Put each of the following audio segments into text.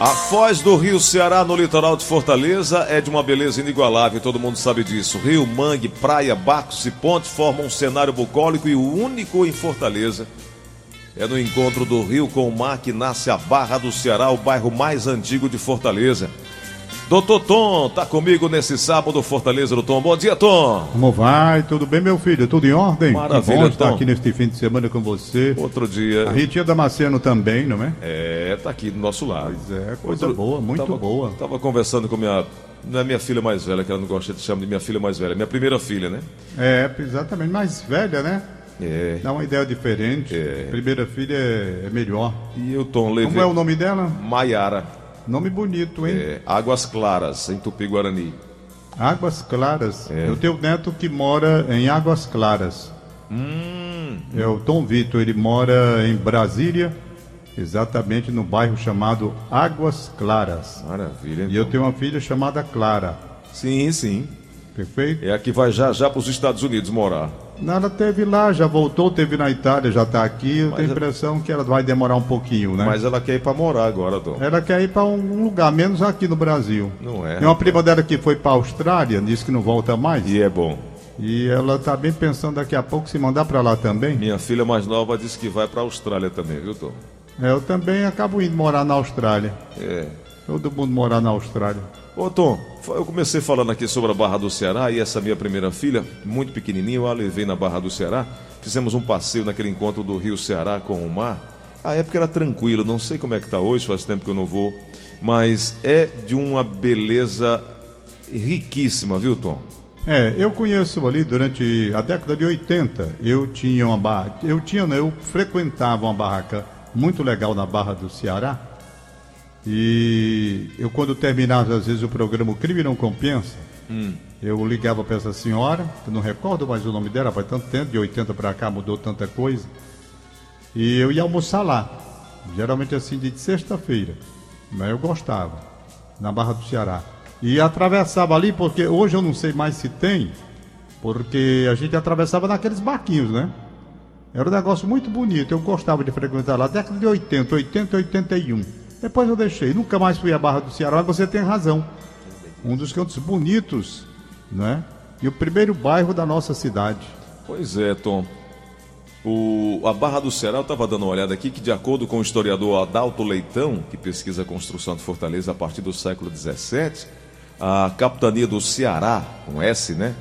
A foz do rio Ceará no litoral de Fortaleza é de uma beleza inigualável, todo mundo sabe disso. Rio, mangue, praia, barcos e pontes formam um cenário bucólico e o único em Fortaleza. É no encontro do rio com o mar que nasce a Barra do Ceará, o bairro mais antigo de Fortaleza. Doutor Tom, tá comigo nesse sábado, Fortaleza do Tom. Bom dia, Tom. Como vai? Tudo bem, meu filho? Tudo em ordem? Maravilha, que bom estar Tom. aqui neste fim de semana com você. Outro dia. A Ritinha Damasceno também, não é? É, tá aqui do nosso lado. Pois é, coisa Outro- boa, muito tava, boa. Tava conversando com minha. Não é minha filha mais velha, que ela não gosta de chamar de minha filha mais velha, minha primeira filha, né? É, exatamente, mais velha, né? É. Dá uma ideia diferente. É. Primeira filha é, é melhor. E o Tom levei. Como é o nome dela? Maiara. Nome bonito, hein? É, Águas Claras, em Tupi-Guarani. Águas Claras. É. Eu tenho um neto que mora em Águas Claras. Hum. É o Tom Vitor, ele mora em Brasília, exatamente no bairro chamado Águas Claras. Maravilha. E eu então. tenho uma filha chamada Clara. Sim, sim. Perfeito? É a que vai já já para os Estados Unidos morar. Ela teve lá, já voltou, teve na Itália, já está aqui. Eu Mas tenho a é- impressão que ela vai demorar um pouquinho, né? Mas ela quer ir para morar agora, Tom. Ela quer ir para um lugar, menos aqui no Brasil. Não é? Tem uma prima dela que foi para a Austrália, disse que não volta mais. E é bom. E ela está bem pensando daqui a pouco se mandar para lá também. Minha filha mais nova disse que vai para a Austrália também, viu, Tom? É, Eu também acabo indo morar na Austrália. É. Todo mundo morar na Austrália. Ô Tom, eu comecei falando aqui sobre a Barra do Ceará e essa minha primeira filha, muito pequenininha, eu a levei na Barra do Ceará. Fizemos um passeio naquele encontro do Rio Ceará com o mar. A época era tranquilo, não sei como é que tá hoje, faz tempo que eu não vou, mas é de uma beleza riquíssima, viu, Tom? É, eu conheço ali durante a década de 80. Eu tinha uma barra, eu tinha, não, eu frequentava uma barraca muito legal na Barra do Ceará. E eu quando terminava às vezes o programa O Crime Não Compensa, eu ligava para essa senhora, que não recordo mais o nome dela, faz tanto tempo, de 80 para cá mudou tanta coisa. E eu ia almoçar lá, geralmente assim de sexta-feira. Mas eu gostava, na Barra do Ceará. E atravessava ali, porque hoje eu não sei mais se tem, porque a gente atravessava naqueles barquinhos, né? Era um negócio muito bonito, eu gostava de frequentar lá, década de 80, 80, 81. Depois eu deixei, nunca mais fui à Barra do Ceará, mas você tem razão. Um dos cantos bonitos, né? E o primeiro bairro da nossa cidade. Pois é, Tom. O, a Barra do Ceará, eu estava dando uma olhada aqui, que de acordo com o historiador Adalto Leitão, que pesquisa a construção de Fortaleza a partir do século XVII, a capitania do Ceará, com S, né?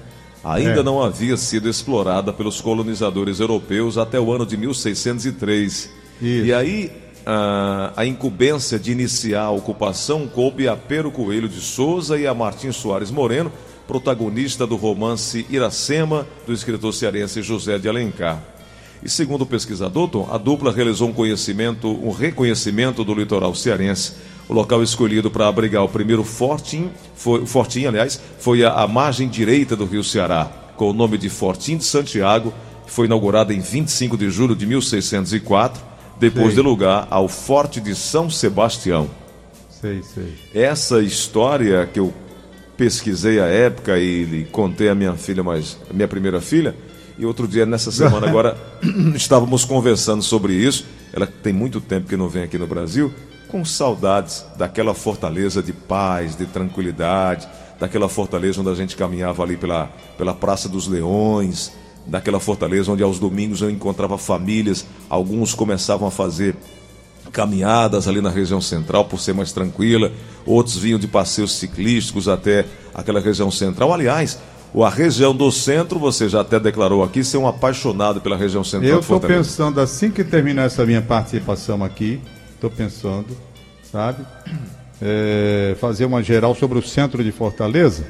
Ainda É. não havia sido explorada pelos colonizadores europeus até o ano de 1603. Isso. E aí, a, a incumbência de iniciar a ocupação coube a Pero Coelho de Souza e a Martim Soares Moreno, protagonista do romance Iracema, do escritor cearense José de Alencar. E segundo o pesquisador, Tom, a dupla realizou um conhecimento, um reconhecimento do litoral cearense. O local escolhido para abrigar o primeiro Fortim, foi, Fortim, aliás, foi a, a margem direita do rio Ceará, com o nome de Fortim de Santiago, que foi inaugurada em 25 de julho de 1604, depois Sei. de lugar ao Forte de São Sebastião. Sei, sei. Essa história que eu pesquisei à época e contei à minha filha, mais, a minha primeira filha, e outro dia, nessa semana agora, estávamos conversando sobre isso. Ela tem muito tempo que não vem aqui no Brasil, com saudades daquela fortaleza de paz, de tranquilidade, daquela fortaleza onde a gente caminhava ali pela, pela Praça dos Leões, daquela fortaleza onde aos domingos eu encontrava famílias, alguns começavam a fazer caminhadas ali na região central por ser mais tranquila, outros vinham de passeios ciclísticos até aquela região central. Aliás, a região do centro, você já até declarou aqui ser um apaixonado pela região central Eu estou pensando, assim que terminar essa minha participação aqui, estou pensando, sabe, é, fazer uma geral sobre o centro de Fortaleza,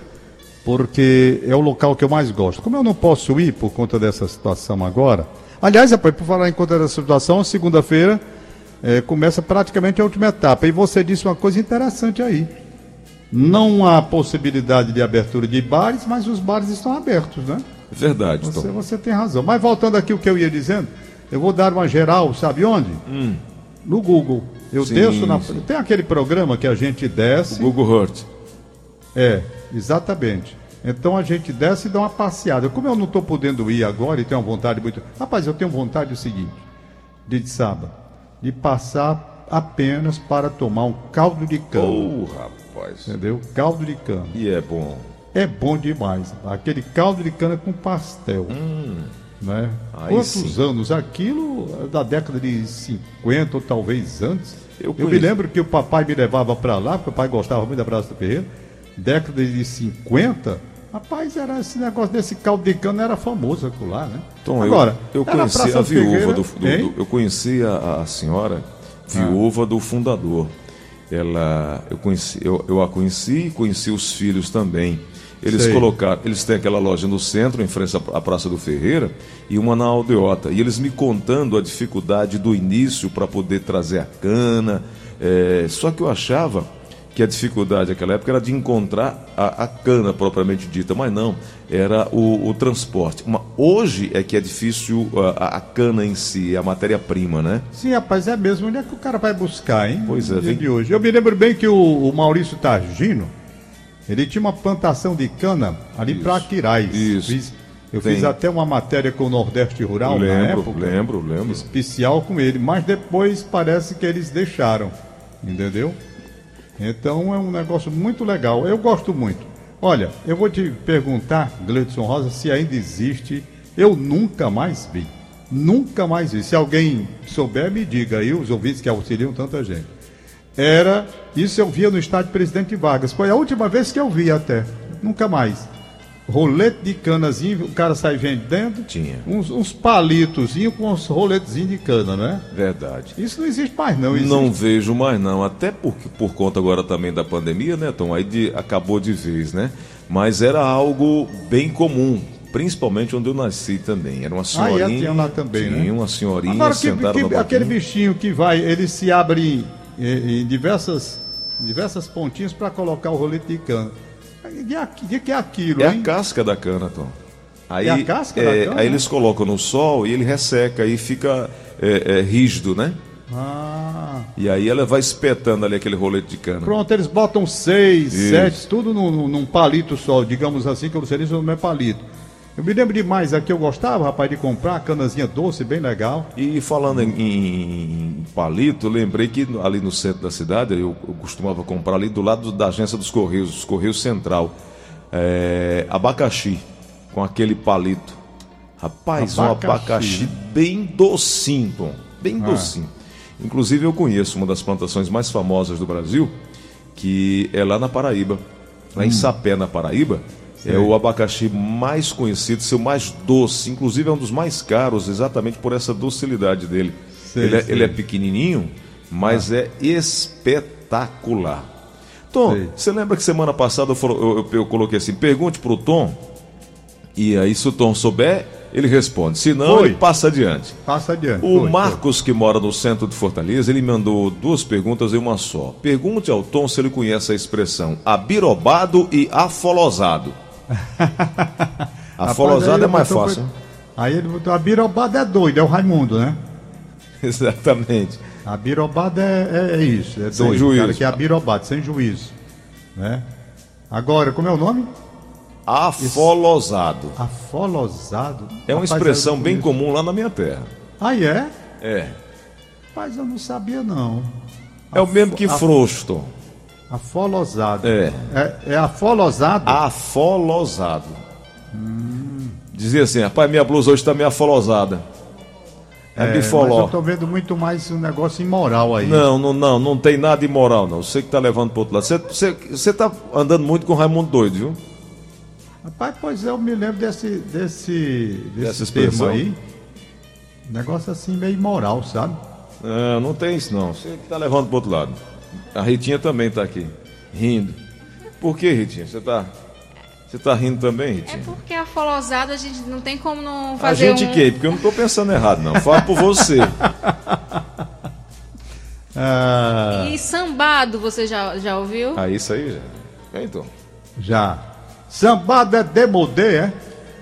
porque é o local que eu mais gosto. Como eu não posso ir por conta dessa situação agora, aliás, rapaz, por falar em conta dessa situação, segunda-feira é, começa praticamente a última etapa. E você disse uma coisa interessante aí. Não há possibilidade de abertura de bares, mas os bares estão abertos, né? Verdade, Você, Tom. você tem razão. Mas voltando aqui o que eu ia dizendo, eu vou dar uma geral, sabe onde? No Google. Eu Hum. Sim, desço na. sim. Tem aquele programa que a gente desce. Google Earth. É, exatamente. Então a gente desce e dá uma passeada. Como eu não estou podendo ir agora e tenho uma vontade muito. Rapaz, eu tenho vontade do seguinte: de sábado, de passar apenas para tomar um caldo de cana. Oh, rapaz. Entendeu? Caldo de cana. E é bom. É bom demais. Aquele caldo de cana com pastel. Hum, Né? Aí Quantos sim. anos? Aquilo é da década de 50 ou talvez antes. Eu Eu, me lembro que o papai me levava para lá, porque o pai gostava muito da Praça do Ferreira. Década de 50, rapaz, era esse negócio desse de cana era famoso aquilo lá, né? Tom, Agora, eu, eu conheci a viúva do, do- do- Eu conheci a, a senhora, viúva do fundador. Ela. Eu, conheci, eu, eu a conheci e conheci os filhos também. Eles Sei. colocaram, eles têm aquela loja no centro, em frente à à Praça do Ferreira, e uma na Aldeota. E eles me contando a dificuldade do início para poder trazer a cana. é, só que eu achava que a dificuldade naquela época era de encontrar a, a cana propriamente dita, mas não, era o, o transporte. Mas hoje é que é difícil a, a cana em si, a matéria-prima, né? Sim, rapaz, é mesmo. Onde é que o cara vai buscar, hein? Pois é, No dia vem- de hoje. Eu me lembro bem que o, o Maurício Targino, ele tinha uma plantação de cana ali para Aquiraz. isso. Fiz- eu Tem. fiz até uma matéria com o Nordeste Rural na lembro, época. lembro, lembro. Especial com ele, mas depois parece que eles deixaram, entendeu? Então é um negócio muito legal. Eu gosto muito. Olha, eu vou te perguntar, Gleidson Rosa, se ainda existe. Eu nunca mais vi. Nunca mais vi. Se alguém souber, me diga aí, os ouvintes que auxiliam tanta gente. Era, isso eu via no estádio Presidente Vargas. Foi a última vez que eu vi até. Nunca mais. Rolete de canazinho, o cara sai vendendo. Tinha. Uns, uns palitozinhos com uns roletezinhos de cana, não é? Verdade. Isso não existe mais, não. Existe. Não vejo mais não, até porque por conta agora também da pandemia, né, Tom? Aí de- acabou de vez, né? Mas era algo bem comum, principalmente onde eu nasci também. Era uma senhorinha. Ah, é, tinha lá também, tinha né? uma senhorinha Agora, que, sentada que- aquele bichinho que vai, ele se abre em, em- em diversas, diversas pontinhas para colocar o rolete de cana. Aqui- de que é aquilo, É hein? a casca da cana, Tom. Aí, É a casca da é, cana? Aí eles colocam no sol e ele resseca e fica é, é, rígido, né? Ah, E aí ela vai espetando ali aquele rolete de cana. pronto, eles botam seis, Isso. sete, tudo num, num- palito só, digamos assim, que eu não sei nem se não é palito. Eu me lembro demais aqui, eu gostava, rapaz, de comprar canazinha doce, bem legal. E falando em, em palito, eu lembrei que ali no centro da cidade, eu, eu costumava comprar ali do lado da agência dos Correios, dos Correios Central, é, abacaxi, com aquele palito. Rapaz, um Abacaxi, abacaxi né? bem docinho, Tom, bem Ah. docinho. Inclusive eu conheço uma das plantações mais famosas do Brasil, que é lá na Paraíba, lá Hum. em Sapé, na Paraíba. É o abacaxi mais conhecido, seu mais doce, inclusive é um dos mais caros, exatamente por essa docilidade dele. Ele, é, ele é pequenininho, mas é espetacular. Tom, você lembra que semana passada eu, eu- eu- eu coloquei assim: pergunte pro Tom, e aí se o Tom souber, ele responde. Se não, Foi. ele passa adiante. Passa adiante. O Foi, Marcos, que mora no centro de Fortaleza, ele mandou duas perguntas em uma só. Pergunte ao Tom se ele conhece a expressão abirobado e afolosado. Rapaz, Afolosado aí é mais fácil. Aí ele botou, a birobada é doido, é o Raimundo, né? Exatamente. A birobada é, é- é isso, é Sem doido, juízo. cara que é a birobada, sem juízo, né? Agora, como é o nome? Afolosado. Afolosado. É uma Rapaz, expressão bem conheço. comum lá na minha terra. Ah, é? É. Mas eu não sabia, não. É o mesmo que Afo- frouxo, Tom. Afolosado. É. É, é afolosado? Afolosado. Dizia assim, rapaz, minha blusa hoje está meio afolosada. É, mas bifoló. eu tô vendo muito mais um negócio imoral aí. Não, não, não, não tem nada imoral, não. Você que tá levando pro outro lado. Você, você, você tá andando muito com o Raimundo doido, viu? Rapaz, pois é, eu me lembro desse, desse, desse termo aí. Negócio assim meio imoral, sabe? Não, não tem isso, não. Você que tá levando pro outro lado. A Ritinha também tá aqui, rindo. Por que, Ritinha? Você tá, você tá rindo também, É Ritinha? porque a folosada a gente não tem como não A fazer gente um... que? Porque eu não tô pensando errado, não. Fala por você. Ah, E sambado, você já, já ouviu? Ah, isso aí já. Vem, então. já. Sambado é demodê, é?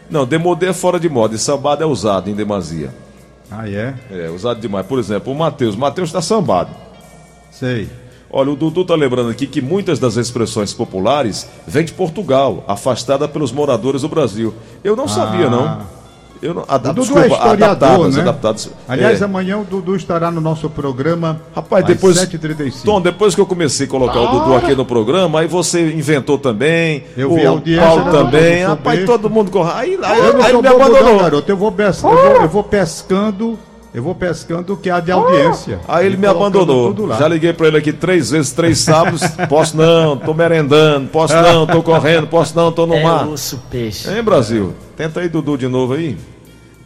Não, demodê é fora de moda e sambado é usado em demasia. Ah, é? É, usado demais. Por exemplo, o Matheus. O Matheus está sambado. Sei. Olha, o Dudu tá lembrando aqui que muitas das expressões populares vêm de Portugal, afastada pelos moradores do Brasil. Eu não sabia, Ah. não. Eu não, O Dudu é desculpa, historiador, adaptadas, né? adaptadas. Aliás, É. amanhã o Dudu estará no nosso programa Rapaz, às depois. 7h35. Tom, depois que eu comecei a colocar o Dudu aqui no programa, aí você inventou também. Eu o vi a audiência, Paulo né, também. Rapaz, todo mundo. Aí, aí, eu não aí me abandonou. não, garoto. Eu vou, pes- eu, vou, eu vou pescando, eu vou pescando o que há de audiência. Aí ele E me abandonou. Já liguei pra ele aqui três vezes, três sábados. Posso não, tô merendando. Posso não, tô correndo. Posso não, tô no É mar. osso peixe. Hein, Brasil? Tenta aí, Dudu, de novo aí.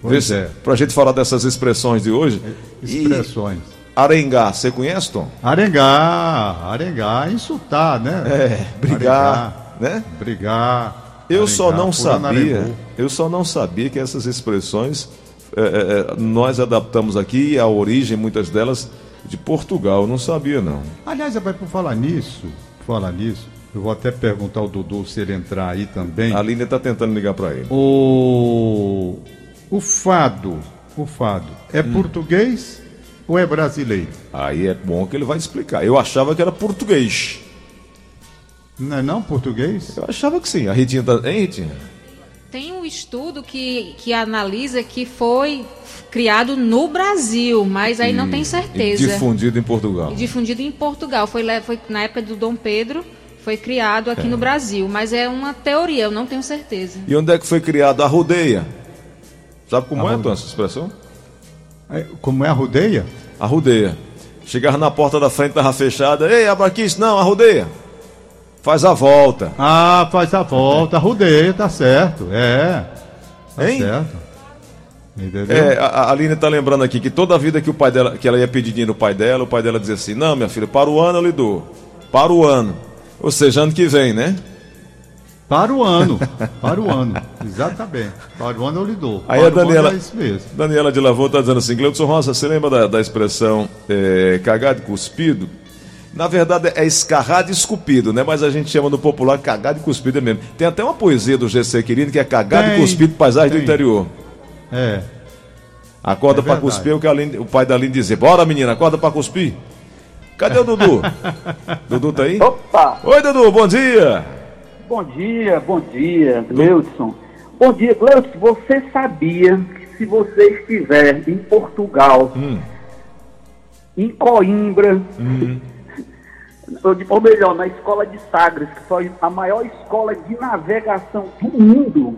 Pois Vê se- é. Pra gente falar dessas expressões de hoje. E Expressões. arengá, você conhece, Tom? Arengar, arengar, insultar, né? É, brigar, né? Brigar. Eu só não sabia, eu só não sabia que essas expressões é, é, é, nós adaptamos aqui a origem, muitas delas, de Portugal. Eu não sabia, não. Aliás, vai por falar nisso, por falar nisso, eu vou até perguntar ao Dudu se ele entrar aí também. A Aline está tentando ligar para ele. O, o fado, o fado, é Hum. português ou é brasileiro? Aí é bom que ele vai explicar. Eu achava que era português. Não é não português? Eu achava que sim. A Ritinha tá. Hein, Ritinha? Tem um estudo que, que analisa que foi criado no Brasil, mas aí não tem E certeza. difundido em Portugal. E difundido em Portugal. Foi, foi na época do Dom Pedro, foi criado aqui no Brasil. Mas é uma teoria, eu não tenho certeza. E onde é que foi criado a rodeia? Sabe como é, Arrudeia. Tom, essa expressão? É, Como é a rodeia? A rodeia. Chegava na porta da frente, tava fechada. Ei, abra aqui, isso não, a rodeia. Faz a volta. Ah, faz a volta, rodeia, tá certo. É. Tá Hein? certo. Entendeu? É, a, Aline tá lembrando aqui que toda a vida que o pai dela, que ela ia pedir dinheiro no pai dela, o pai dela dizia assim: "Não, minha filha, para o ano eu lhe dou. Para o ano". Ou seja, ano que vem, né? Para o ano. Para o ano. Exatamente. Para o ano eu lhe dou. Aí Para a Daniela- É isso mesmo. Daniela de Lavô tá dizendo assim: "Cleudson Rosa, você lembra da, da expressão é, cagado cuspido?" Na verdade é escarrado e escupido, né? Mas a gente chama no popular cagado e cuspido é mesmo. Tem até uma poesia do GC Querido que é cagado e Tem, cuspido, paisagem do tem. interior. É. Acorda É pra verdade. cuspir, é o que Aline- o pai da Aline dizia. Bora, menina, acorda pra cuspir. Cadê o Dudu? Dudu tá aí? Opa! Oi, Dudu, bom dia. Bom dia, bom dia, Gleudson. Bom dia, Gleudson. Você sabia que se você estiver em Portugal, em Coimbra, de- ou melhor, na escola de Sagres, que foi a maior escola de navegação do mundo,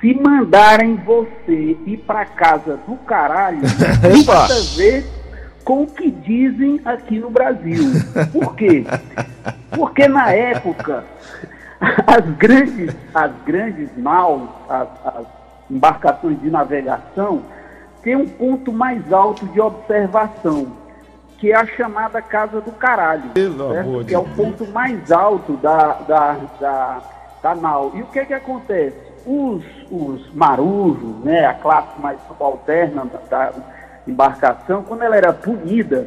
se mandarem você ir para casa do caralho, tem Epa! nada a ver com o que dizem aqui no Brasil. Por quê? Porque na época as grandes, as grandes naus, as, as embarcações de navegação, têm um ponto mais alto de observação, que é a chamada Casa do Caralho. Certo? amor de que é o ponto mais alto da, da, da, da nau. E o que é que acontece? Os, os marujos, né, a classe mais subalterna da, da embarcação, quando ela era punida,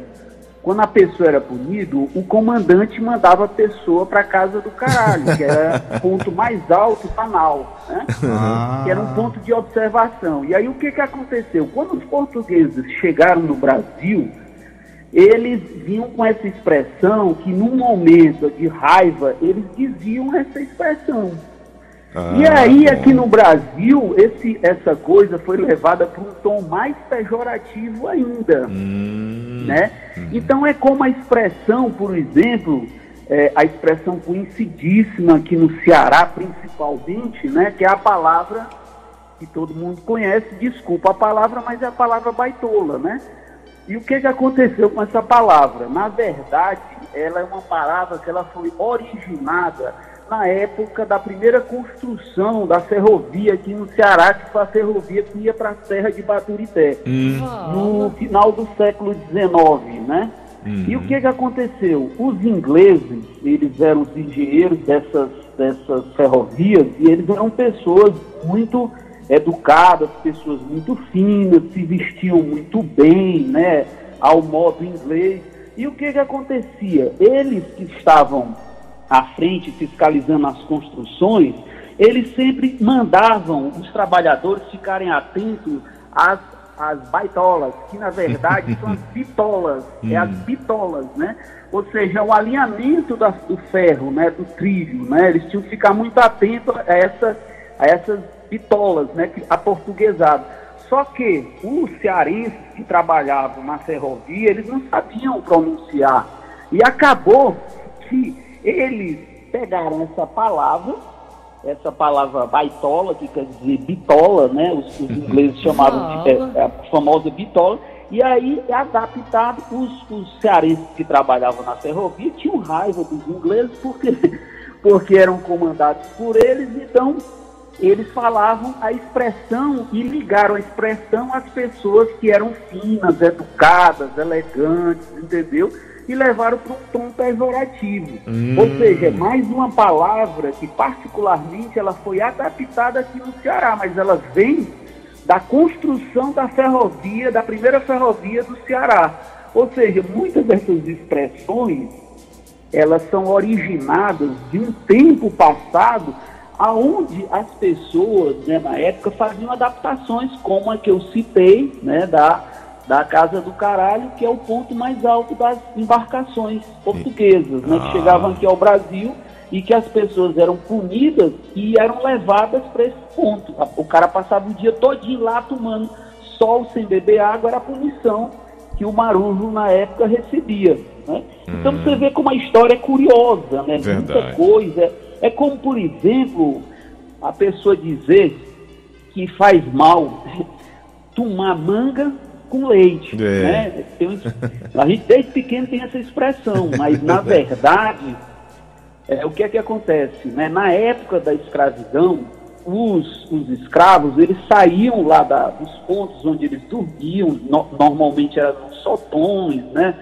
quando a pessoa era punida, o comandante mandava a pessoa para casa do caralho, que era o ponto mais alto da nau, né? Ah. que era um ponto de observação. E aí o que, que aconteceu? Quando os portugueses chegaram no Brasil, eles vinham com essa expressão que num momento de raiva eles diziam essa expressão. e Ah, aí bom. aqui no Brasil esse, essa coisa foi levada para um tom mais pejorativo ainda, Hum. né? Então é como a expressão, por exemplo, é, a expressão conhecidíssima aqui no Ceará principalmente, né? Que é a palavra que todo mundo conhece, desculpa a palavra, mas é a palavra baitola, né? E o que, que aconteceu com essa palavra? Na verdade, ela é uma palavra que ela foi originada na época da primeira construção da ferrovia aqui no Ceará, que foi a ferrovia que ia para a Serra de Baturité, no final do século XIX, né? E o que, que aconteceu? Os ingleses, eles eram os engenheiros dessas, dessas ferrovias e eles eram pessoas muito educadas, pessoas muito finas, se vestiam muito bem, né, ao modo inglês. E o que que acontecia? Eles que estavam à frente fiscalizando as construções, eles sempre mandavam os trabalhadores ficarem atentos às, às baitolas, que na verdade são as bitolas, é as bitolas, né? Ou seja, o alinhamento das- do ferro, né, do trilho, né? Eles tinham que ficar muito atentos a essas a essas bitolas, né, aportuguesados. Só que os cearenses que trabalhavam na ferrovia, eles não sabiam pronunciar. E acabou que eles pegaram essa palavra, essa palavra baitola, que quer dizer bitola, né? Os, os ingleses chamavam de é, a famosa bitola, e aí adaptado os, os cearenses que trabalhavam na ferrovia tinham raiva dos ingleses porque, porque eram comandados por eles, então eles falavam a expressão e ligaram a expressão às pessoas que eram finas, educadas, elegantes, entendeu? E levaram para um tom pejorativo. Hum. Ou seja, mais uma palavra que particularmente ela foi adaptada aqui no Ceará, mas ela vem da construção da ferrovia, da primeira ferrovia do Ceará. Ou seja, muitas dessas expressões, elas são originadas de um tempo passado aonde as pessoas, né, na época, faziam adaptações como a que eu citei, né, da, da Casa do Caralho, que é o ponto mais alto das embarcações portuguesas, né, que ah. chegavam aqui ao Brasil e que as pessoas eram punidas e eram levadas para esse ponto. O cara passava o dia todinho lá tomando sol sem beber água, era a punição que o marujo na época recebia. Né? Então hum. você vê como a história é curiosa, né? Verdade. Muita coisa. É como, por exemplo, a pessoa dizer que faz mal tomar manga com leite. É. Né? Tem, a gente desde pequeno tem essa expressão, mas na verdade, é, o que é que acontece? Né? Na época da escravidão, os, os escravos eles saíam lá da, dos pontos onde eles dormiam, no, normalmente eram sotões, né?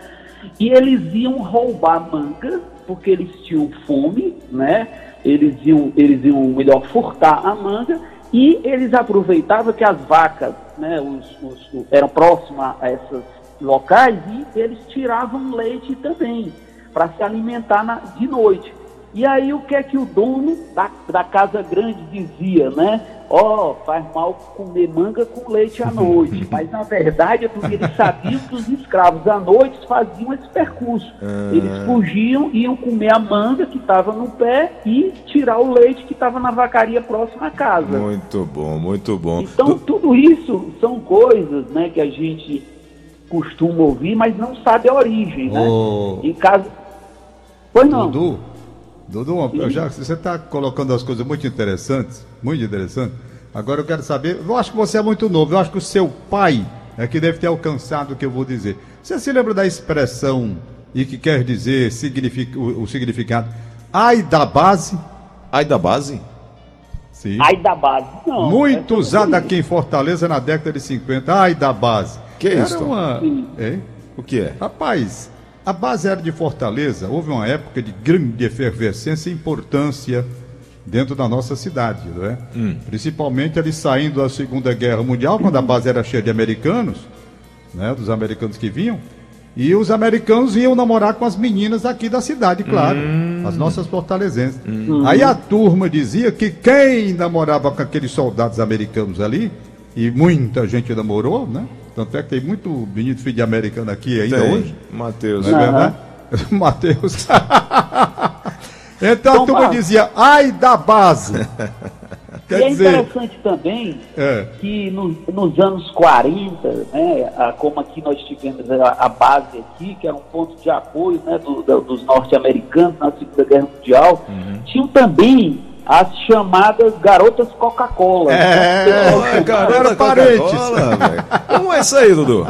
E eles iam roubar manga, porque eles tinham fome, né? Eles iam, eles iam melhor furtar a manga e eles aproveitavam que as vacas, né, os, os, eram próximas a esses locais e eles tiravam leite também para se alimentar na, de noite. E aí o que é que o dono da, da casa grande dizia, né? Ó, oh, faz mal comer manga com leite à noite. Mas na verdade é porque eles sabiam que os escravos à noite faziam esse percurso. Ah. Eles fugiam, iam comer a manga que estava no pé e tirar o leite que estava na vacaria próxima à casa. Muito bom, muito bom. Então tudo isso são coisas, né, que a gente costuma ouvir, mas não sabe a origem, né? Oh. Em caso. Pois não. Dudu, Dudu, eu já, você está colocando as coisas muito interessantes, muito interessantes. Agora eu quero saber, eu acho que você é muito novo, eu acho que o seu pai é que deve ter alcançado o que eu vou dizer. Você se lembra da expressão e que quer dizer significa, o, o significado ai da base? Ai da base? Sim. Ai da base, não. Muito usada aqui em Fortaleza na década de 50. Ai da base. Que é isso? Uma... O que é? Rapaz, a base aérea de Fortaleza, houve uma época de grande efervescência e importância dentro da nossa cidade, não é? Hum. Principalmente ali saindo da Segunda Guerra Mundial, quando a base era cheia de americanos, né, dos americanos que vinham, e os americanos iam namorar com as meninas aqui da cidade, claro, hum. as nossas fortalezenses. Hum. Aí a turma dizia que quem namorava com aqueles soldados americanos ali, e muita gente namorou, né? Tanto é que tem muito menino filho de americano aqui ainda tem. hoje. Matheus. Não é verdade? Matheus. então, então tu me dizia, ai da base. Quer e é dizer... interessante também é. que no, nos anos 40, né, a, como aqui nós tivemos a, a, base aqui, que era um ponto de apoio né, do, do, dos norte-americanos na Segunda Guerra Mundial, uhum. tinham também as chamadas garotas Coca-Cola. É, é garota Coca-Cola, Como é isso aí, Dudu?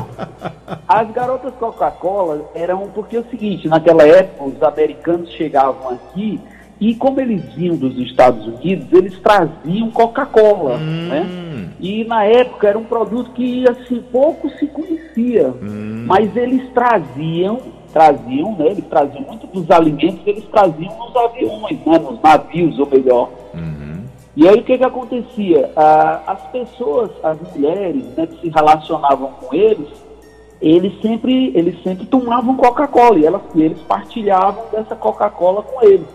As garotas Coca-Cola eram porque é o seguinte, naquela época os americanos chegavam aqui e como eles vinham dos Estados Unidos, eles traziam Coca-Cola, hum. né? E na época era um produto que assim pouco se conhecia, hum. mas eles traziam traziam, né, eles traziam muito dos alimentos que eles traziam nos aviões, né, nos navios, ou melhor. Uhum. E aí o que que acontecia? Ah, as pessoas, as mulheres, né, que se relacionavam com eles, eles sempre, eles sempre tomavam Coca-Cola e, elas, eles partilhavam dessa Coca-Cola com eles.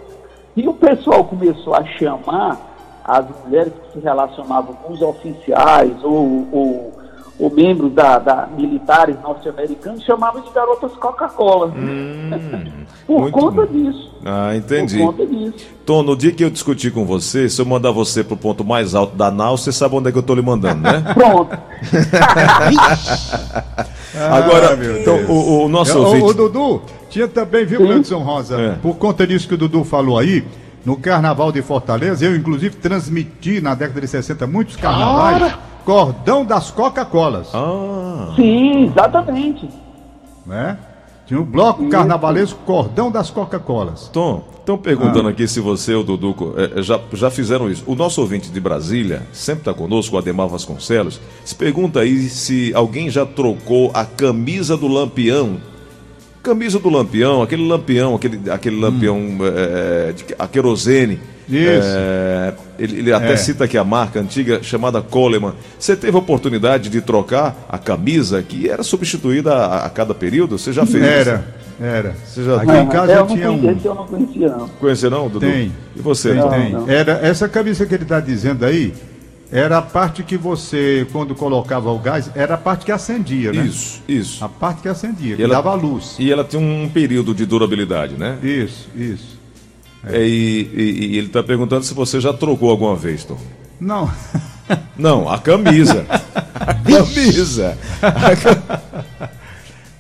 E o pessoal começou a chamar as mulheres que se relacionavam com os oficiais ou, ou, ou membros da, da militares norte-americanos chamavam de garotas Coca-Cola. Por muito conta bom. disso. Ah, entendi. Por conta disso. Tom, no dia que eu discutir com você, se eu mandar você pro ponto mais alto da nau, você sabe onde é que eu tô lhe mandando, né? Pronto. Agora, meu então, o, o nosso o, ouvinte... o Dudu, tinha também, viu, Gleudson Rosa? É. Por conta disso que o Dudu falou aí, no Carnaval de Fortaleza, eu inclusive transmiti na década de 60 muitos carnavais, cordão das Coca-Colas, Ah, Sim, exatamente. né? Tinha o bloco carnavalesco Cordão das Coca-Colas. Tom, estão perguntando Ah. aqui se você ou o Dudu eh, já, já fizeram isso. O nosso ouvinte de Brasília, sempre está conosco, o Ademar Vasconcelos, se pergunta aí se alguém já trocou a camisa do lampião. Camisa do lampião, aquele lampião, aquele, aquele lampião eh, de, a querosene. Isso. Eh, ele, ele até É. cita aqui a marca antiga chamada Coleman. Você teve a oportunidade de trocar a camisa que era substituída a, a cada período? Você já fez isso? Era, era. Você já Aqui tem? em casa eu não tinha conhecia, um. esse eu não conhecia, não. Conhecer não, Dudu? Tem. E você? Tem, tem. não. Era, essa camisa que ele está dizendo aí, era a parte que você, quando colocava o gás, era a parte que acendia, né? Isso, isso. A parte que acendia, que ela- dava luz. E ela tem um período de durabilidade, né? Isso, isso. É, e, e- e ele está perguntando se você já trocou alguma vez, Tom. Não. Não, a camisa. a camisa. A ca-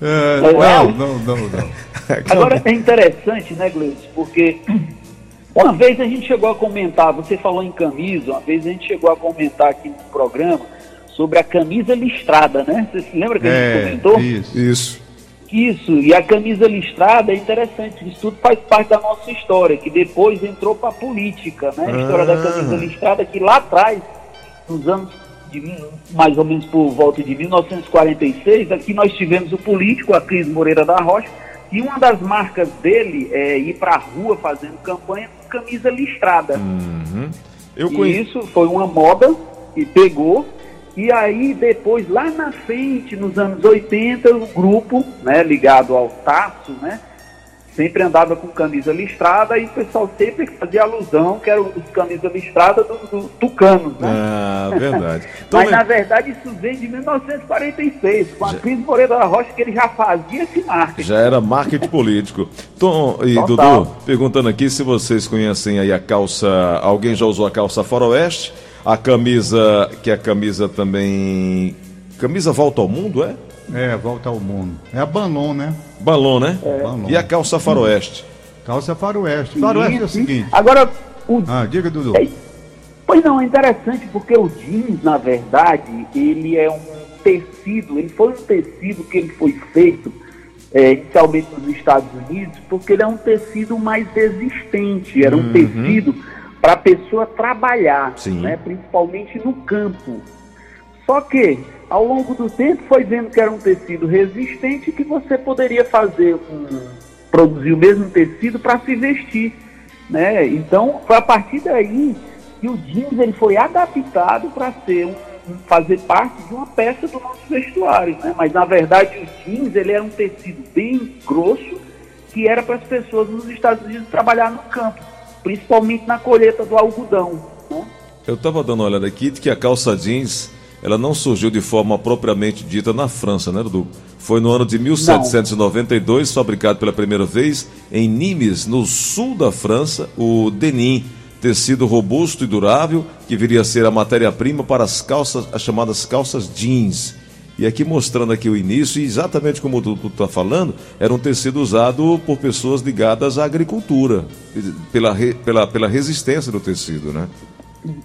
É, É. não, não, não, não. Agora é interessante, né, Gleice? Porque uma vez a gente chegou a comentar, você falou em camisa, uma vez a gente chegou a comentar aqui no programa sobre a camisa listrada, né? Você se lembra que a gente É, comentou? isso. Isso. Isso, e a camisa listrada é interessante, isso tudo faz parte da nossa história, que depois entrou para a política, né? A história da camisa listrada, que lá atrás, nos anos de mais ou menos por volta de 1946, aqui nós tivemos o político, a Cris Moreira da Rocha, e uma das marcas dele é ir para a rua fazendo campanha com camisa listrada. Eu E conheço. isso foi uma moda que pegou. E aí, depois, lá na frente, nos anos 80, o grupo, né, ligado ao Tasso, né, sempre andava com camisa listrada e o pessoal sempre fazia alusão que eram os camisas listradas do, do Tucanos, né? Ah, verdade. Então, Mas, na verdade, isso vem de 1946, com a Cris Moreira da Rocha, que ele já fazia esse marketing. já era marketing político. Tom e Total. Dudu, perguntando aqui se vocês conhecem aí a calça. Alguém já usou a calça faroeste? A camisa, que é a camisa também. Camisa volta ao mundo, é? É, volta ao mundo. É a Banon, né? Balão, né? Balão. E a calça faroeste? Calça faroeste. Faroeste é o seguinte. Agora, o Ah, diga, Dudu. É, Pois não, é interessante porque o jeans, na verdade, ele é um tecido, ele foi um tecido que ele foi feito é, inicialmente nos Estados Unidos, porque ele é um tecido mais resistente, era um tecido para a pessoa trabalhar, Sim. né, principalmente no campo. Só que, ao longo do tempo, foi vendo que era um tecido resistente que você poderia fazer um, produzir o mesmo tecido para se vestir, né? Então, foi a partir daí que o jeans ele foi adaptado para ser um, um- fazer parte de uma peça do nosso vestuário, né? Mas na verdade o jeans ele era um tecido bem grosso que era para as pessoas nos Estados Unidos trabalhar no campo, principalmente na colheita do algodão, né? Eu estava dando uma olhada aqui de que a calça jeans ela não surgiu de forma propriamente dita na França, né, Dudu? Foi no ano de 1792, fabricado pela primeira vez em Nimes, no sul da França, o denim, tecido robusto e durável, que viria a ser a matéria-prima para as calças, as chamadas calças jeans. E aqui mostrando aqui o início, e exatamente como o Dudu está falando, era um tecido usado por pessoas ligadas à agricultura, pela, re- pela, pela resistência do tecido, né?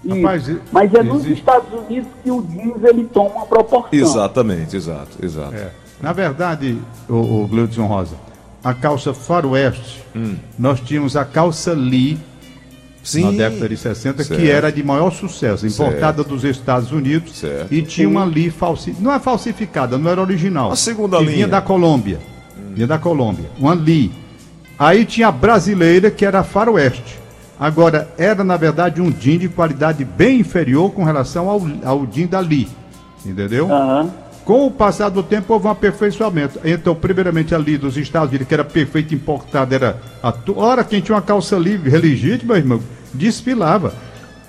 Rapaz, Mas é nos existe- Estados Unidos que o jeans ele toma uma proporção. Exatamente, exato, exato. É. Na verdade, o, o Gleudson Rosa, a calça faroeste, Hum. nós tínhamos a calça Lee Sim. na década de 60, Certo. que era de maior sucesso, importada dos Estados Unidos Certo. e tinha uma Lee falsificada, não é falsificada, não era original. A segunda que linha. vinha da Colômbia. Vinha da Colômbia, uma Lee. Aí tinha a brasileira que era a faroeste. Agora, era na verdade um jean de qualidade bem inferior com relação ao, ao jean da Lee. Entendeu? Aham. Com o passar do tempo houve um aperfeiçoamento. Então, primeiramente ali dos Estados Unidos, que era perfeito importado, era a hora quem tinha uma calça livre, legítima, irmão, desfilava.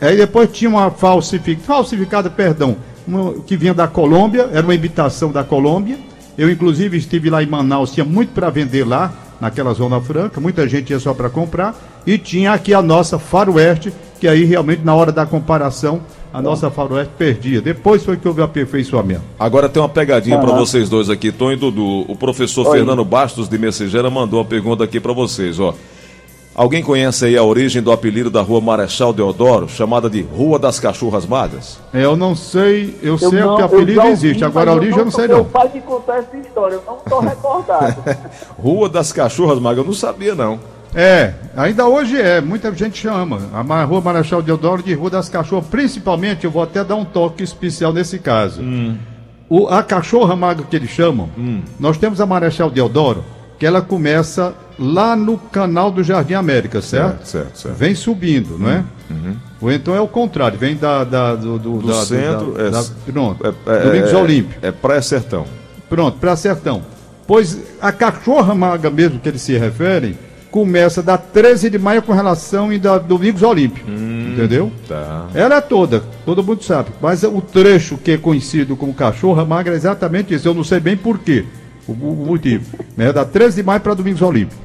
Aí depois tinha uma falsificada, falsificada, perdão, uma, que vinha da Colômbia, era uma imitação da Colômbia. Eu, inclusive, estive lá em Manaus, tinha muito para vender lá, naquela Zona Franca, muita gente ia só para comprar. E tinha aqui a nossa Faroeste, que aí realmente, na hora da comparação, a nossa Faroeste perdia. Depois foi que houve o aperfeiçoamento. Agora tem uma pegadinha para vocês dois aqui, Tom e Dudu. O professor Oi. Fernando Bastos de Messejana mandou uma pergunta aqui para vocês, ó. Alguém conhece aí a origem do apelido da rua Marechal Deodoro, chamada de Rua das Cachorras Magras? É, Eu não sei, eu, Eu sei não- que eu apelido ouvi, existe, agora a origem eu não sei Meu não. pai me contou essa história, eu não estou recordado. Rua das Cachorras Magras, eu não sabia não. É, ainda hoje é, muita gente chama a Rua Marechal Deodoro de Rua das Cachorras, principalmente, eu vou até dar um toque especial nesse caso. O, a cachorra magra que eles chamam, nós temos a Marechal Deodoro, que ela começa lá no canal do Jardim América, certo? certo, certo. Vem subindo, não é? Ou então é o contrário, vem da, da- do, do, Do da- centro, da- é- da- pronto, É, é, Domingos é, Olímpio. É Praia Sertão. Pronto, para Sertão. Pois a cachorra magra mesmo que eles se referem, começa da 13 de maio com relação e da Domingos Olímpio. Entendeu? Tá. Ela é toda, todo mundo sabe. Mas o trecho que é conhecido como cachorra magra é exatamente isso. Eu não sei bem por quê, o, o motivo. É da 13 de maio para Domingos Olímpio.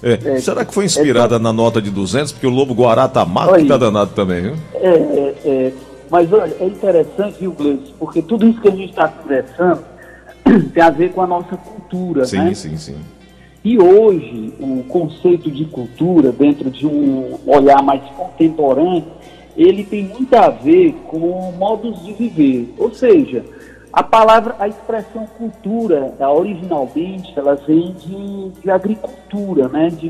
É, será que foi inspirada na nota de 200? Porque o Lobo Guará tá mato que tá danado também, viu? É, é, é. Mas olha, é interessante, viu, Gleice? Porque tudo isso que a gente está conversando tem a ver com a nossa cultura, Sim, né? sim, sim. E hoje, o conceito de cultura, dentro de um olhar mais contemporâneo, ele tem muito a ver com modos de viver. Ou seja, a palavra, a expressão cultura, originalmente, ela vem de, de agricultura, né? De,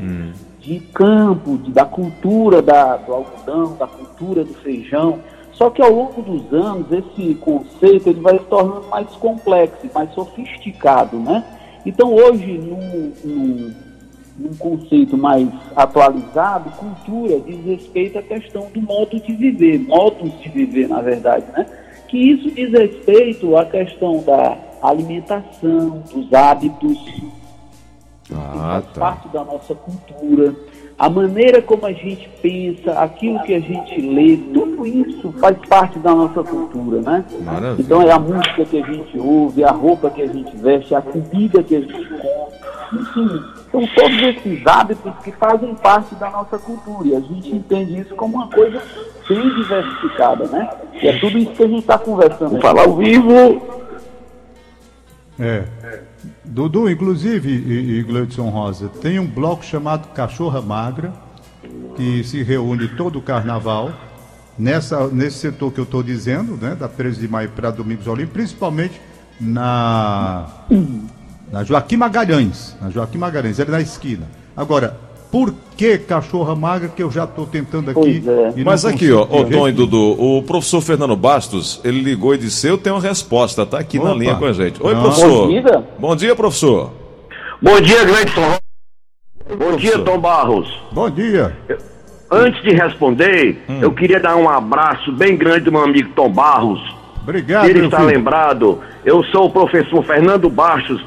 de campo, de- da cultura da, do algodão, da cultura do feijão. Só que ao longo dos anos, esse conceito ele vai se tornando mais complexo, mais sofisticado, né? Então hoje, num, num, num conceito mais atualizado, cultura diz respeito à questão do modo de viver, modos de viver, na verdade, né? Que isso diz respeito à questão da alimentação, dos hábitos, Ah, faz tá. parte da nossa cultura, a maneira como a gente pensa, aquilo que a gente lê, tudo isso faz parte da nossa cultura, né? Maravilha. Então é a música que a gente ouve, a roupa que a gente veste, a comida que a gente come, enfim, são todos esses hábitos que fazem parte da nossa cultura e a gente entende isso como uma coisa bem diversificada, né? E é tudo isso que a gente está conversando. Falar ao vivo. É. Dudu, inclusive, e, e Rosa, tem um bloco chamado Cachorra Magra, que se reúne todo o carnaval, nessa, nesse setor que eu estou dizendo, né, da 13 de maio para Domingos Olímpio, principalmente na, na Joaquim Magalhães, na Joaquim Magalhães, ali na esquina. Agora, por que Cachorra Magra, que eu já estou tentando aqui... Pois é. e Mas aqui, ó, de Tom e. Dudu, o professor Fernando Bastos, ele ligou e disse: Eu tenho uma resposta, tá aqui na Opa. linha com a gente. Oi, Pronto. professor. Bom dia. Bom dia, professor. Bom dia, Gleidson. Bom dia, Professor. Tom Barros. Bom dia. Antes de responder, eu queria dar um abraço bem grande do meu amigo Tom Barros. Obrigado, Ele está filho. lembrado. Eu sou o professor Fernando Bastos,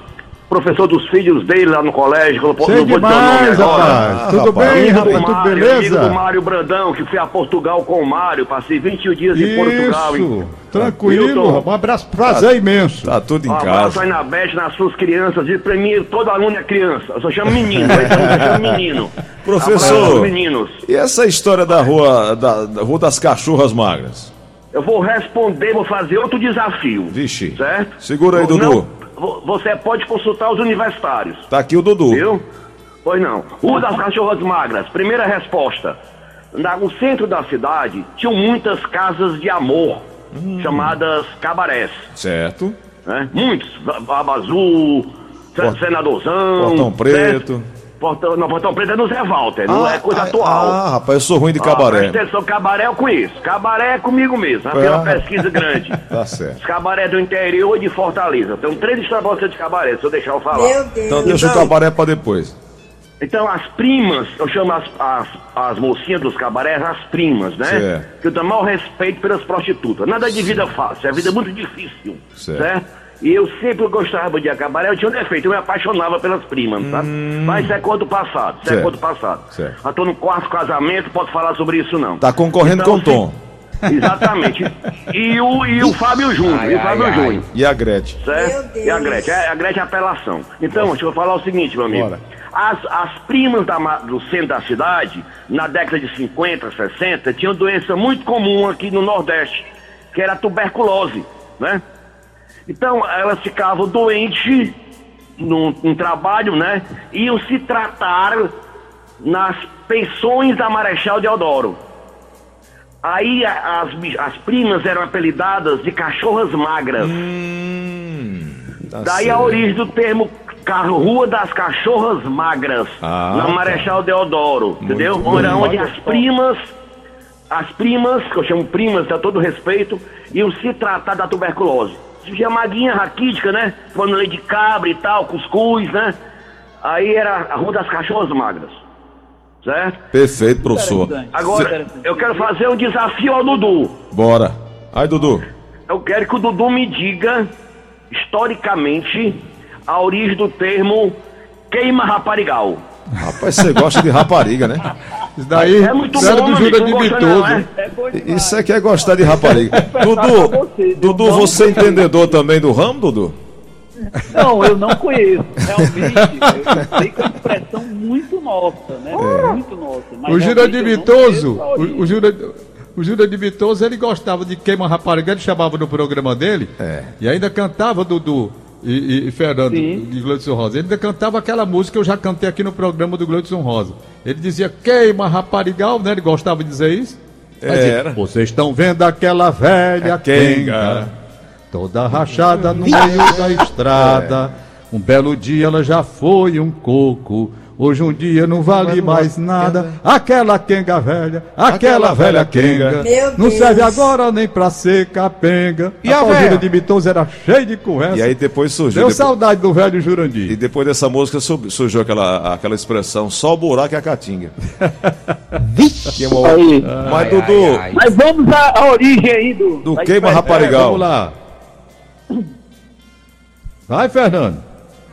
professor dos filhos dele lá no colégio. que eu não Sei vou dizer o nome demais, agora. rapaz. Ah, tudo rapaz. bem, rapaz? Tudo Mário, Amigo do beleza? Mário Brandão, que fui a Portugal com o Mário. Passei 21 dias em Portugal. Isso, tranquilo. Milton. Um abraço, prazer imenso. Tá tudo em Um abraço aí casa. na Beth, nas suas crianças. E pra mim, todo aluno é criança. Eu só chamo menino. Aí eu chamo menino. Professor. Meninos. E essa história da rua, da, da rua das cachorras magras? Eu vou responder, vou fazer outro desafio. Vixe. Certo? Segura aí, Não, Dudu. Vo- você pode consultar os universitários, Tá aqui o Dudu. viu? Pois não. Rua das Cachorras Magras. Primeira resposta. No centro da cidade, tinham muitas casas de amor, Hum. chamadas cabarés. Certo. Né? Muitos. Baba Azul, Senadorzão. Portão Preto. certo? Portão, não, Portão Preto é no Zé Walter, não é coisa ah, atual. Ah, rapaz, eu sou ruim de Ah, cabaré. presta atenção, cabaré eu conheço. Cabaré é comigo mesmo. Fiz uma Ah. pesquisa grande. Tá certo. Os cabaré do interior e de Fortaleza. Tem três histórias de cabaré, se eu deixar eu falar. Meu Deus. Então deixa o cabaré pra depois. Então, as primas, eu chamo as, as, as mocinhas dos cabarés as primas, né? Certo. Que eu tenho maior respeito pelas prostitutas. Nada de vida fácil, é vida muito difícil. Certo. Certo? E eu sempre gostava de cabaré, eu tinha um defeito, eu me apaixonava pelas primas, sabe? Mas isso é coisa do passado, isso Hum. Certo. é coisa do passado. Certo. Eu tô no quarto casamento, posso falar sobre isso não. Tá concorrendo Então, com o Tom. Exatamente. E o, e o Fábio Júnior. Ai, e o Fábio ai, ai. Júnior. E a Gretchen? Certo? E a Gretchen, é, a Gretchen é apelação. Então, deixa eu falar o seguinte, meu amigo. Bora. As, as primas da do centro da cidade, na década de 50, 60, tinham doença muito comum aqui no Nordeste, que era a tuberculose, né? Então, elas ficavam doentes num, num trabalho, né? Iam se tratar nas pensões da Marechal Deodoro. Aí as, as primas eram apelidadas de cachorras magras. Hum, tá Daí a origem do termo Rua das Cachorras Magras, Ah, na tá. Marechal Deodoro, entendeu? bom. Era onde as primas, as primas, que eu chamo primas, a todo respeito, iam se tratar da tuberculose. Surgia maguinha raquítica, né? Falando leite de cabra e tal, cuscuz, né? Aí era a Rua das Cachorras Magras, certo? Perfeito, professor. Agora, eu quero fazer um desafio ao Dudu. Bora. Aí, Dudu. Eu quero que o Dudu me diga, historicamente, a origem do termo queima raparigal. Rapaz, você gosta de rapariga, né? Isso daí É muito era bom, do não de Vitoso. não, é? É. Isso é que é gostar de rapariga. Dudu, você? Dudu, você é entendedor também do ramo, Dudu? Não, eu não conheço. Realmente, eu sei que é uma expressão muito nossa, né? Muito nossa. mas O Júlio de origem. o, o Júlio, o Júlio de Vitoso, ele gostava de queima rapariga, ele chamava no programa dele, É. e ainda cantava Dudu e, e- e Fernando Sim. de Gleudson Rosa. Ele cantava aquela música que eu já cantei aqui no programa do Gleudson Rosa. Ele dizia queima raparigal, né? Ele gostava de dizer isso. Dizia, Era. Vocês estão vendo aquela velha A quenga. quenga, toda rachada no meio da estrada. Um belo dia ela já foi um coco. Hoje um dia não vale mais nada. Aquela quenga velha, aquela velha quenga. Meu Não serve agora nem pra ser capenga. E a? Júlio de Bitoso era cheio de conversa. E aí depois surgiu. Deu depois- saudade do velho E Jurandir. depois dessa música surgiu aquela, aquela expressão, só o buraco é a caatinga. É uma- Aí. Mas, Ai, Dudu, ai, ai. Mas vamos à, origem aí do. do queima raparigal. Vamos lá. Vai, Fernando.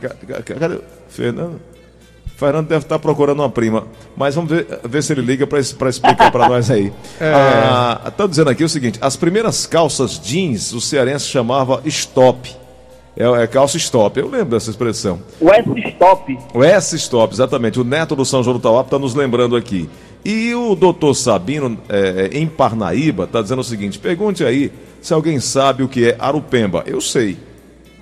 Ca- ca- Cadê? Fernando? Fernando deve estar procurando uma prima. Mas vamos ver, ver se ele liga para explicar para nós aí. Estão dizendo aqui o seguinte: as primeiras calças jeans o cearense chamava stop. É, é calça stop. Eu lembro dessa expressão. O S-Stop. O S-Stop, exatamente. O neto do São João do Tauap está nos lembrando aqui. E o doutor Sabino, é, em Parnaíba, está dizendo o seguinte: pergunte aí se alguém sabe o que é arupemba. Eu sei.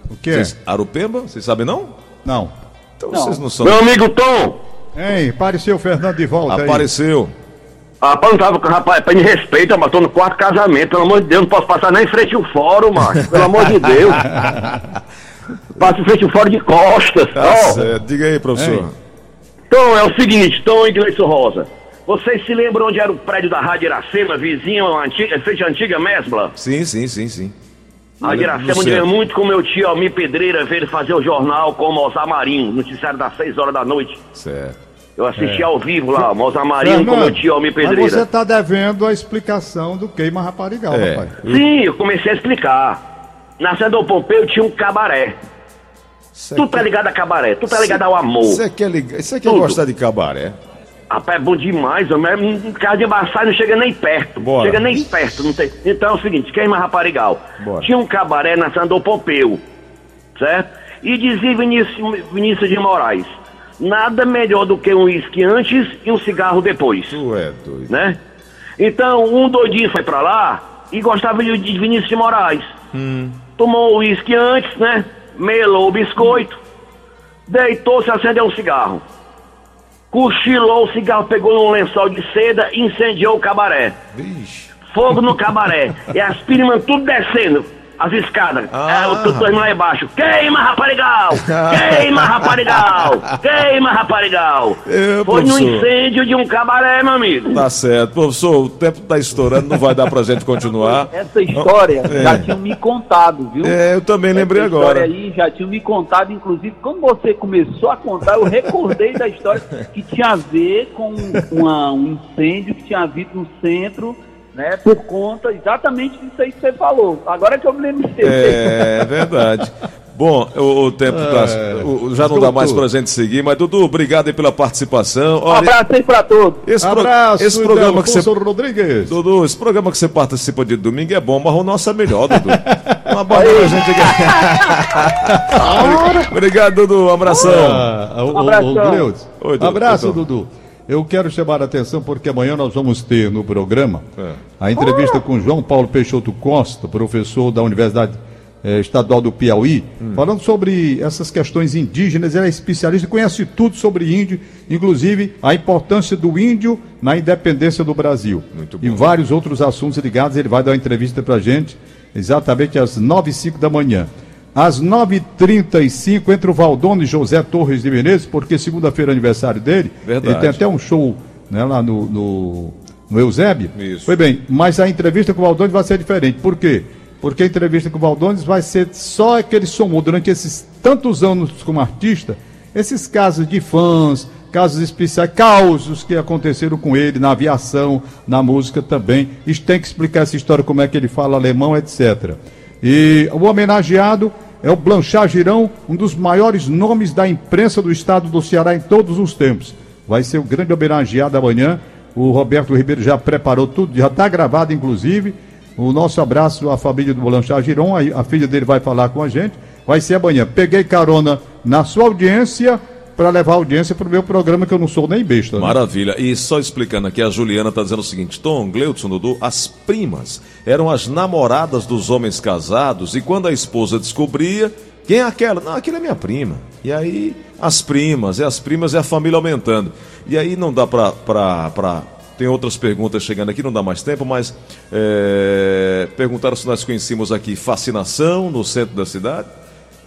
O quê? Vocês- arupemba? Vocês sabem não? Não. Então Não. vocês não são. Meu amigo Tom, Hein, apareceu o Fernando de volta aí. Apareceu. rapaz, não tava com rapaz, pede respeito, mas tô no quarto casamento, pelo amor de Deus, não posso passar nem em frente ao fórum, macho, pelo amor de Deus. Passo em frente ao fórum de costas. Tá certo. Diga aí, professor. Ei. Então, é o seguinte, Tom e Gleison Rosa. Vocês se lembram onde era o prédio da Rádio Iracema, vizinho, antiga, frente à antiga Mesbla? Sim, sim, sim, sim. A ia muito com meu tio Almir Pedreira ver ele fazer o jornal com o Mozart Marinho, noticiário das 6 horas da noite. Certo. Eu assisti ao vivo lá, o Mozart Marinho com meu tio Almir mas Pedreira. você tá devendo a explicação do queima raparigal, É. rapaz. Sim, eu comecei a explicar. Na Sandor Pompeu tinha um cabaré. Tu tá ligado a cabaré, tu tá ligado ao amor. Você quer, ligar, você quer Tudo. gostar de cabaré? Rapaz, é bom demais, homem. Um Casa de embaçado não chega nem perto. Bora. Chega nem perto. Não tem... Então é o seguinte, queima raparigal. Bora. Tinha um cabaré na Sandor Pompeu, certo? E dizia Vinícius, Vinícius de Moraes, nada melhor do que um uísque antes e um cigarro depois, Tu é doido. né? Então, um doidinho foi pra lá e gostava de de Vinícius de Moraes. Tomou o uísque antes, né? Melou o biscoito, deitou-se, acendeu um cigarro. Cochilou, o cigarro pegou num lençol de seda e incendiou o cabaré. Vixe. Fogo no cabaré. e as primas tudo descendo. As escadas. Ah. É, o tudo lá embaixo. Queima, raparigal! Queima, raparigal! Queima, raparigal! É, Foi no incêndio de um cabaré, meu amigo. Tá certo. Professor, o tempo tá estourando, não vai dar pra gente continuar. Essa história É. já tinham me contado, viu? É, eu também lembrei Essa agora. história aí já tinham me contado, inclusive, quando você começou a contar, eu recordei da história que tinha a ver com uma- um incêndio que tinha havido no centro, né, por conta exatamente disso aí que você falou. Agora que eu me lembro de É verdade. Bom, o, o tempo tá, É, o- já não Dudu. dá mais pra gente seguir, mas Dudu, obrigado aí pela participação. Um Olha, abraço aí pra todos. esse, pro- Abraço, esse programa que você Rodrigues. Dudu, esse programa que você participa de domingo é bom, mas o nosso é melhor, Dudu. Uma boa noite, gente. Obrigado, Dudu. Um abração. Ah, o, o, abração. o Gleudes. Oi, Dudu. Abraço. Dudu. Eu quero chamar a atenção porque amanhã nós vamos ter no programa É. a entrevista com João Paulo Peixoto Costa, professor da Universidade eh, Estadual do Piauí, Hum. falando sobre essas questões indígenas. Ele é especialista, conhece tudo sobre índio, inclusive a importância do índio na independência do Brasil. Muito E bom. vários outros assuntos ligados. Ele vai dar uma entrevista pra gente exatamente às 9 e 05 da manhã. Às 9h35, entre o Valdone e José Torres de Menezes, porque segunda-feira é aniversário dele. Verdade. Ele tem até um show né, lá no, no, no Eusébio. Isso. Foi bem, mas a entrevista com o Valdones vai ser diferente. Por quê? Porque a entrevista com o Valdones vai ser só que ele somou durante esses tantos anos como artista, esses casos de fãs, casos especiais, causos que aconteceram com ele na aviação, na música também. Isso tem que explicar essa história, como é que ele fala alemão, etc. E o homenageado é o Blanchard Girão, um dos maiores nomes da imprensa do estado do Ceará em todos os tempos. Vai ser o grande homenageado amanhã. O Roberto Ribeiro já preparou tudo, já está gravado, inclusive. O nosso abraço à família do Blanchard Giron, a, a filha dele vai falar com a gente. Vai ser amanhã. Peguei carona na sua audiência para levar audiência para o meu programa, que eu não sou nem besta. né? Maravilha. E só explicando aqui, a Juliana está dizendo o seguinte: Tom, Gleudson, Dudu, as primas eram as namoradas dos homens casados e quando a esposa descobria, quem é aquela? Não, aquela é minha prima. E aí, as primas, é as primas e a família aumentando. E aí não dá pra. pra. Tem outras perguntas chegando aqui, não dá mais tempo, mas é, perguntaram se nós conhecemos aqui Fascinação no centro da cidade.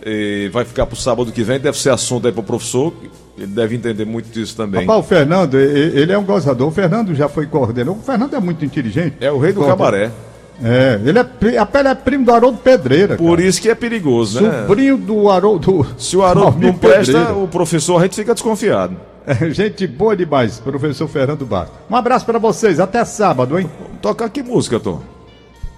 E vai ficar pro sábado que vem, deve ser assunto aí pro professor, ele deve entender muito disso também. Rapaz, o Fernando, ele é um gozador. O Fernando já foi coordenador. O Fernando é muito inteligente. É o rei do Coorden- cabaré. É, ele é, a pele é primo do Haroldo Pedreira. Por cara. isso que é perigoso, né? Sobrinho do Haroldo. Se o Haroldo não presta, Pedreira. o professor a gente fica desconfiado. É, gente boa demais, professor Fernando Bar. Um abraço pra vocês, até sábado, hein? Tocar que música, Tom?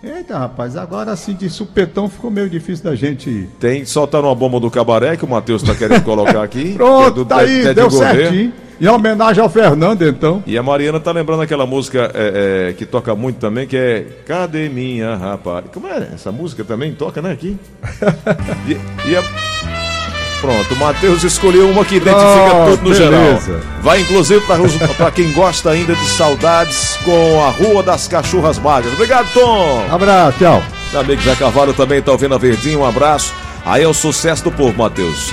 Eita, rapaz, agora assim de supetão ficou meio difícil da gente. Tem, soltaram uma bomba do cabaré que o Matheus tá querendo colocar aqui. Pronto, que é do tá aí, Ted deu Gouveia. certinho. Em homenagem ao Fernando, então. E a Mariana tá lembrando aquela música é, é, que toca muito também, que é Cadê minha rapariga? Como é essa música também? Toca, né, aqui? e, e a... Pronto, o Matheus escolheu uma que identifica Ah, tudo no beleza. geral. Vai inclusive para quem gosta ainda de saudades com a Rua das Cachorras Magras. Obrigado, Tom! Abraço, tchau. Meu amigo Zé Carvalho também tá ouvindo a Verdinha, um abraço. Aí é o sucesso do povo, Matheus.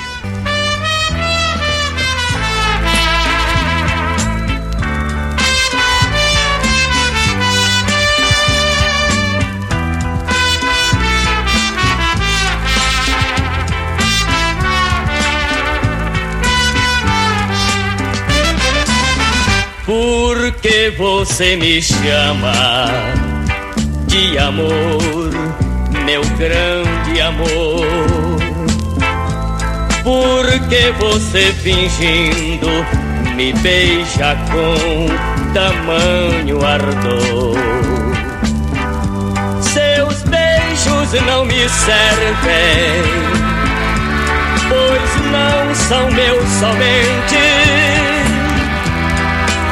Porque você me chama de amor, meu grande amor. Porque você fingindo me beija com tamanho ardor. Seus beijos não me servem, pois não são meus somente.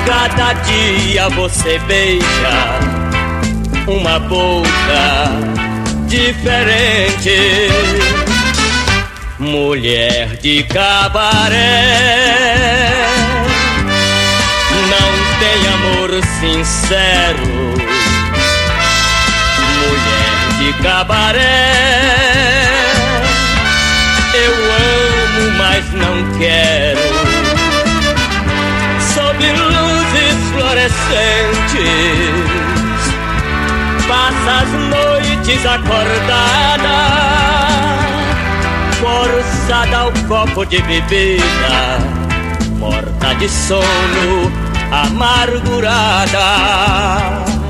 Cada dia você beija uma boca diferente. Mulher de cabaré, não tem amor sincero. Mulher de cabaré, eu amo, mas não quero luzes fluorescentes. Passa as noites acordada, forçada ao copo de bebida, morta de sono, amargurada.